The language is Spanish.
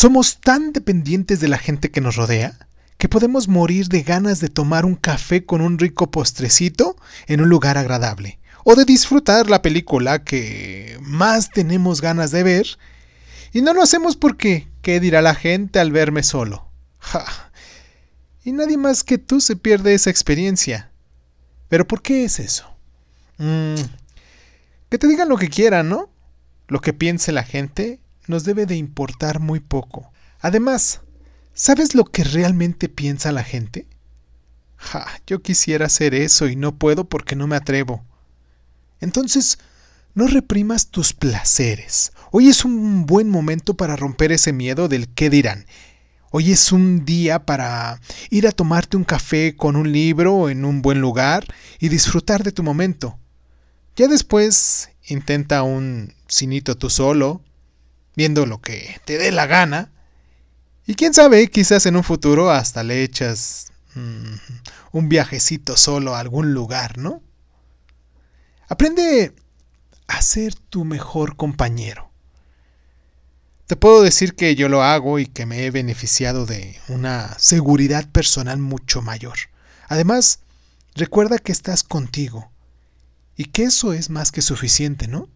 Somos tan dependientes de la gente que nos rodea que podemos morir de ganas de tomar un café con un rico postrecito en un lugar agradable, o de disfrutar la película que más tenemos ganas de ver, y no lo hacemos porque, ¿qué dirá la gente al verme solo? Ja. Y nadie más que tú se pierde esa experiencia. ¿Pero por qué es eso? Mm, que te digan lo que quieran, ¿no? Lo que piense la gente nos debe de importar muy poco. Además, ¿Sabes lo que realmente piensa la gente? Ja, yo quisiera hacer eso y no puedo porque no me atrevo. Entonces, no reprimas tus placeres. Hoy es un buen momento para romper ese miedo del qué dirán. Hoy es un día para ir a tomarte un café con un libro en un buen lugar y disfrutar de tu momento. Ya después intenta un cinito tú solo, viendo lo que te dé la gana, y quién sabe, quizás en un futuro hasta le echas mm, un viajecito solo a algún lugar, ¿no? Aprende a ser tu mejor compañero. Te puedo decir que yo lo hago y que me he beneficiado de una seguridad personal mucho mayor. Además, recuerda que estás contigo y que eso es más que suficiente, ¿no?